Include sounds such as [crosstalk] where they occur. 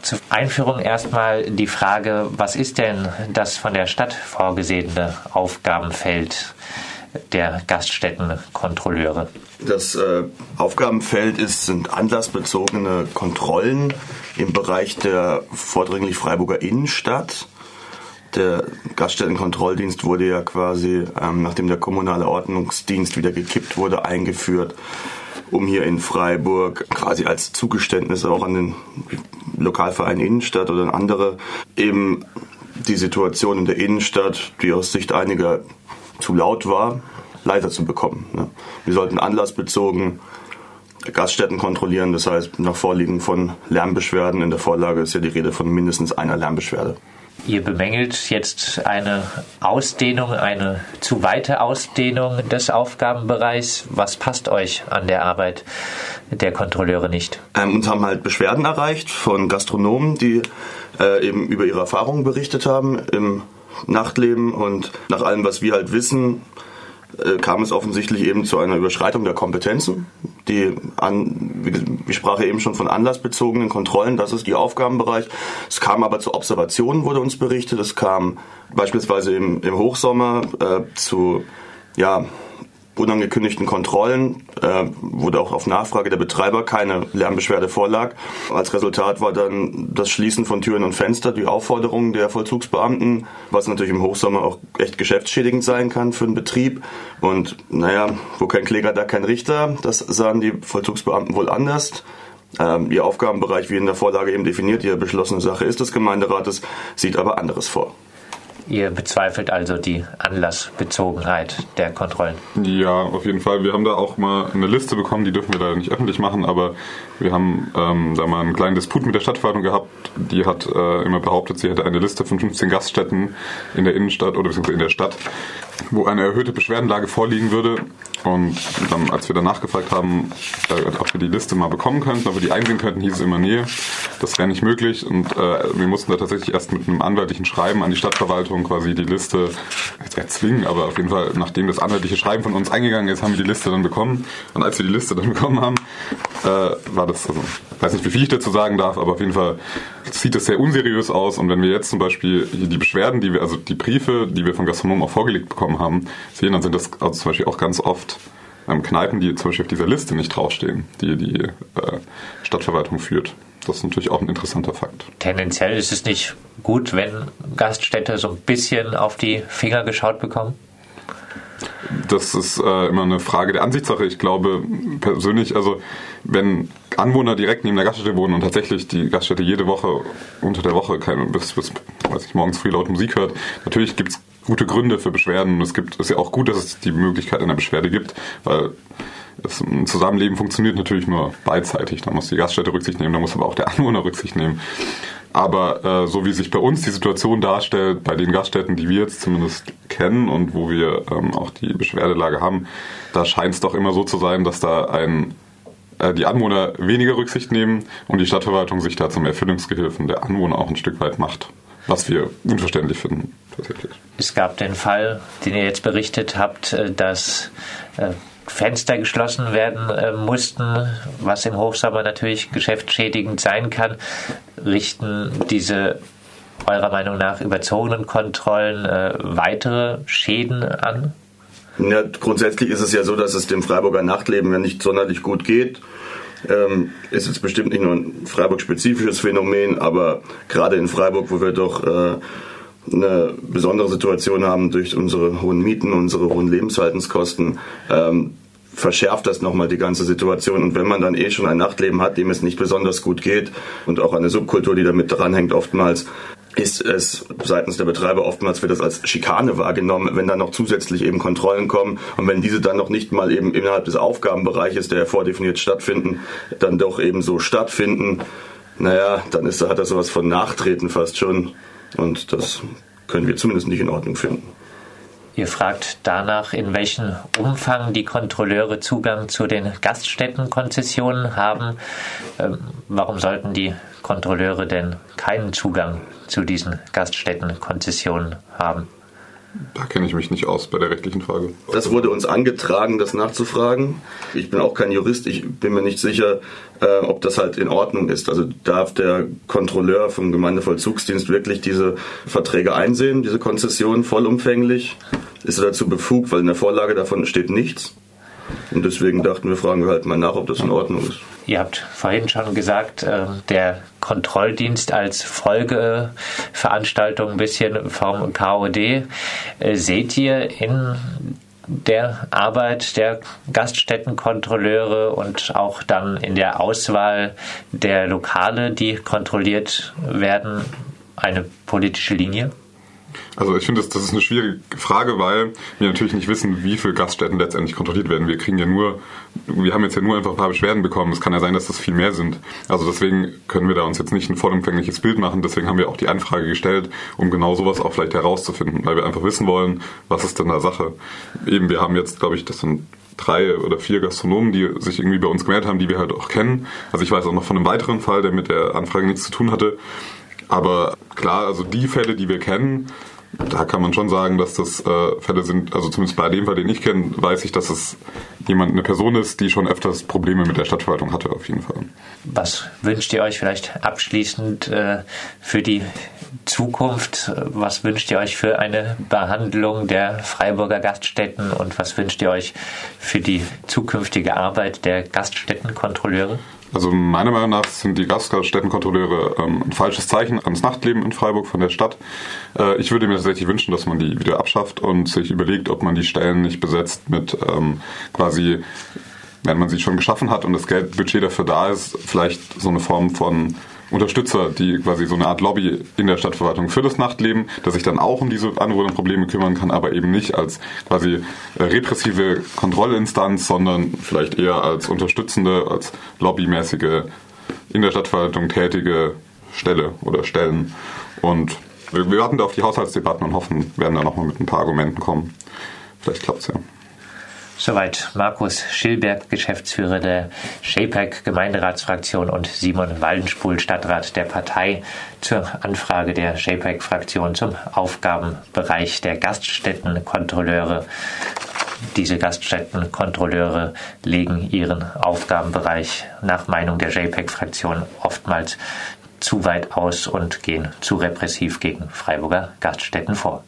Zur Einführung erstmal die Frage, was ist denn das von der Stadt vorgesehene Aufgabenfeld der Gaststättenkontrolleure? Das äh, Aufgabenfeld ist, sind anlassbezogene Kontrollen im Bereich der vordringlich Freiburger Innenstadt. Der Gaststättenkontrolldienst wurde ja quasi, ähm, nachdem der kommunale Ordnungsdienst wieder gekippt wurde, eingeführt, um hier in Freiburg quasi als Zugeständnis auch an den Lokalverein Innenstadt oder an andere eben die Situation in der Innenstadt, die aus Sicht einiger zu laut war, leiser zu bekommen. Ne? Wir sollten anlassbezogen Gaststätten kontrollieren, das heißt nach Vorliegen von Lärmbeschwerden. In der Vorlage ist ja die Rede von mindestens einer Lärmbeschwerde. Ihr bemängelt jetzt eine Ausdehnung, eine zu weite Ausdehnung des Aufgabenbereichs. Was passt euch an der Arbeit der Kontrolleure nicht? Ähm, uns haben halt Beschwerden erreicht von Gastronomen, die äh, eben über ihre Erfahrungen berichtet haben im Nachtleben und nach allem, was wir halt wissen, kam es offensichtlich eben zu einer Überschreitung der Kompetenzen. Die an, ich sprach eben schon von anlassbezogenen Kontrollen, das ist die Aufgabenbereich. Es kam aber zu Observationen, wurde uns berichtet. Es kam beispielsweise im, im Hochsommer äh, zu ja, unangekündigten Kontrollen äh, wurde auch auf Nachfrage der Betreiber keine Lärmbeschwerde vorlag. Als Resultat war dann das Schließen von Türen und Fenster, die Aufforderung der Vollzugsbeamten, was natürlich im Hochsommer auch echt geschäftsschädigend sein kann für den Betrieb. Und naja, wo kein Kläger, da kein Richter. Das sahen die Vollzugsbeamten wohl anders. Ähm, ihr Aufgabenbereich, wie in der Vorlage eben definiert, ihre beschlossene Sache ist des Gemeinderates, sieht aber anderes vor. Ihr bezweifelt also die Anlassbezogenheit der Kontrollen? Ja, auf jeden Fall. Wir haben da auch mal eine Liste bekommen, die dürfen wir leider nicht öffentlich machen, aber wir haben ähm, da mal einen kleinen Disput mit der Stadtverwaltung gehabt. Die hat äh, immer behauptet, sie hätte eine Liste von 15 Gaststätten in der Innenstadt oder beziehungsweise in der Stadt, wo eine erhöhte Beschwerdenlage vorliegen würde. Und dann, als wir danach gefragt haben, äh, ob wir die Liste mal bekommen könnten, ob wir die einsehen könnten, hieß es immer, nee, das wäre nicht möglich. Und äh, wir mussten da tatsächlich erst mit einem anwaltlichen Schreiben an die Stadtverwaltung quasi die Liste jetzt erzwingen, aber auf jeden Fall, nachdem das anwaltliche Schreiben von uns eingegangen ist, haben wir die Liste dann bekommen. Und als wir die Liste dann [laughs] bekommen haben, äh, war das, also, weiß nicht, wie viel ich dazu sagen darf, aber auf jeden Fall sieht das sehr unseriös aus. Und wenn wir jetzt zum Beispiel die Beschwerden, die wir, also die Briefe, die wir von Gastronomen auch vorgelegt bekommen haben, sehen, dann sind das also zum Beispiel auch ganz oft ähm, Kneipen, die zum Beispiel auf dieser Liste nicht draufstehen, die die äh, Stadtverwaltung führt. Das ist natürlich auch ein interessanter Fakt. Tendenziell ist es nicht gut, wenn Gaststätte so ein bisschen auf die Finger geschaut bekommen? Das ist äh, immer eine Frage der Ansichtssache. Ich glaube persönlich, also wenn Anwohner direkt neben der Gaststätte wohnen und tatsächlich die Gaststätte jede Woche unter der Woche keine, bis, bis weiß ich, morgens früh laut Musik hört, natürlich gibt es gute Gründe für Beschwerden. Es gibt, ist ja auch gut, dass es die Möglichkeit einer Beschwerde gibt, weil das Zusammenleben funktioniert natürlich nur beidseitig. Da muss die Gaststätte Rücksicht nehmen, da muss aber auch der Anwohner Rücksicht nehmen. Aber äh, so wie sich bei uns die Situation darstellt, bei den Gaststätten, die wir jetzt zumindest kennen und wo wir ähm, auch die Beschwerdelage haben, da scheint es doch immer so zu sein, dass da ein die Anwohner weniger Rücksicht nehmen und die Stadtverwaltung sich da zum Erfüllungsgehilfen der Anwohner auch ein Stück weit macht. Was wir unverständlich finden, tatsächlich. Es gab den Fall, den ihr jetzt berichtet habt, äh, dass äh, Fenster geschlossen werden äh, mussten, was im Hochsommer natürlich geschäftsschädigend sein kann. Richten diese eurer Meinung nach überzogenen Kontrollen äh, weitere Schäden an? Ja, grundsätzlich ist es ja so, dass es dem Freiburger Nachtleben ja nicht sonderlich gut geht. Ähm, ist jetzt bestimmt nicht nur ein Freiburg-spezifisches Phänomen, aber gerade in Freiburg, wo wir doch äh, eine besondere Situation haben durch unsere hohen Mieten, unsere hohen Lebenshaltenskosten, ähm, verschärft das nochmal die ganze Situation. Und wenn man dann eh schon ein Nachtleben hat, dem es nicht besonders gut geht und auch eine Subkultur, die damit dranhängt, oftmals, ist es seitens der Betreiber oftmals wird das als Schikane wahrgenommen, wenn dann noch zusätzlich eben Kontrollen kommen und wenn diese dann noch nicht mal eben innerhalb des Aufgabenbereiches, der vordefiniert stattfinden, dann doch eben so stattfinden, naja, dann ist, hat das sowas von Nachtreten fast schon und das können wir zumindest nicht in Ordnung finden. Ihr fragt danach, in welchem Umfang die Kontrolleure Zugang zu den Gaststättenkonzessionen haben. Ähm, warum sollten die Kontrolleure denn keinen Zugang zu diesen Gaststättenkonzessionen haben? Da kenne ich mich nicht aus bei der rechtlichen Frage. Das wurde uns angetragen, das nachzufragen. Ich bin auch kein Jurist, ich bin mir nicht sicher, äh, ob das halt in Ordnung ist. Also darf der Kontrolleur vom Gemeindevollzugsdienst wirklich diese Verträge einsehen, diese Konzession vollumfänglich? Ist er dazu befugt, weil in der Vorlage davon steht nichts? Und deswegen dachten wir, fragen wir halt mal nach, ob das in Ordnung ist. Ihr habt vorhin schon gesagt, äh, der Kontrolldienst als Folgeveranstaltung ein bisschen vom KOD. Äh, seht ihr in der Arbeit der Gaststättenkontrolleure und auch dann in der Auswahl der Lokale, die kontrolliert werden, eine politische Linie? Also ich finde, das, das ist eine schwierige Frage, weil wir natürlich nicht wissen, wie viele Gaststätten letztendlich kontrolliert werden. Wir kriegen ja nur, wir haben jetzt ja nur einfach ein paar Beschwerden bekommen. Es kann ja sein, dass das viel mehr sind. Also deswegen können wir da uns jetzt nicht ein vollumfängliches Bild machen. Deswegen haben wir auch die Anfrage gestellt, um genau sowas auch vielleicht herauszufinden, weil wir einfach wissen wollen, was ist denn da Sache. Eben, wir haben jetzt, glaube ich, das sind drei oder vier Gastronomen, die sich irgendwie bei uns gemeldet haben, die wir halt auch kennen. Also ich weiß auch noch von einem weiteren Fall, der mit der Anfrage nichts zu tun hatte. Aber klar, also die Fälle, die wir kennen, da kann man schon sagen, dass das äh, Fälle sind, also zumindest bei dem Fall, den ich kenne, weiß ich, dass es jemand, eine Person ist, die schon öfters Probleme mit der Stadtverwaltung hatte, auf jeden Fall. Was wünscht ihr euch vielleicht abschließend äh, für die Zukunft? Was wünscht ihr euch für eine Behandlung der Freiburger Gaststätten und was wünscht ihr euch für die zukünftige Arbeit der Gaststättenkontrolleure? Also meiner Meinung nach sind die Gaststättenkontrolleure ähm, ein falsches Zeichen ans Nachtleben in Freiburg von der Stadt. Äh, ich würde mir tatsächlich wünschen, dass man die wieder abschafft und sich überlegt, ob man die Stellen nicht besetzt mit ähm, quasi, wenn man sie schon geschaffen hat und das Geldbudget dafür da ist, vielleicht so eine Form von Unterstützer, die quasi so eine Art Lobby in der Stadtverwaltung für das Nachtleben, dass sich dann auch um diese Anwohnerprobleme kümmern kann, aber eben nicht als quasi repressive Kontrollinstanz, sondern vielleicht eher als unterstützende, als lobbymäßige in der Stadtverwaltung tätige Stelle oder Stellen. Und wir warten da auf die Haushaltsdebatten und hoffen, werden da nochmal mit ein paar Argumenten kommen. Vielleicht klappt es ja. Soweit Markus Schilberg, Geschäftsführer der SHAPEC Gemeinderatsfraktion und Simon Waldenspul, Stadtrat der Partei, zur Anfrage der SHAPEC-Fraktion zum Aufgabenbereich der Gaststättenkontrolleure. Diese Gaststättenkontrolleure legen ihren Aufgabenbereich nach Meinung der JPEG-Fraktion oftmals zu weit aus und gehen zu repressiv gegen Freiburger Gaststätten vor.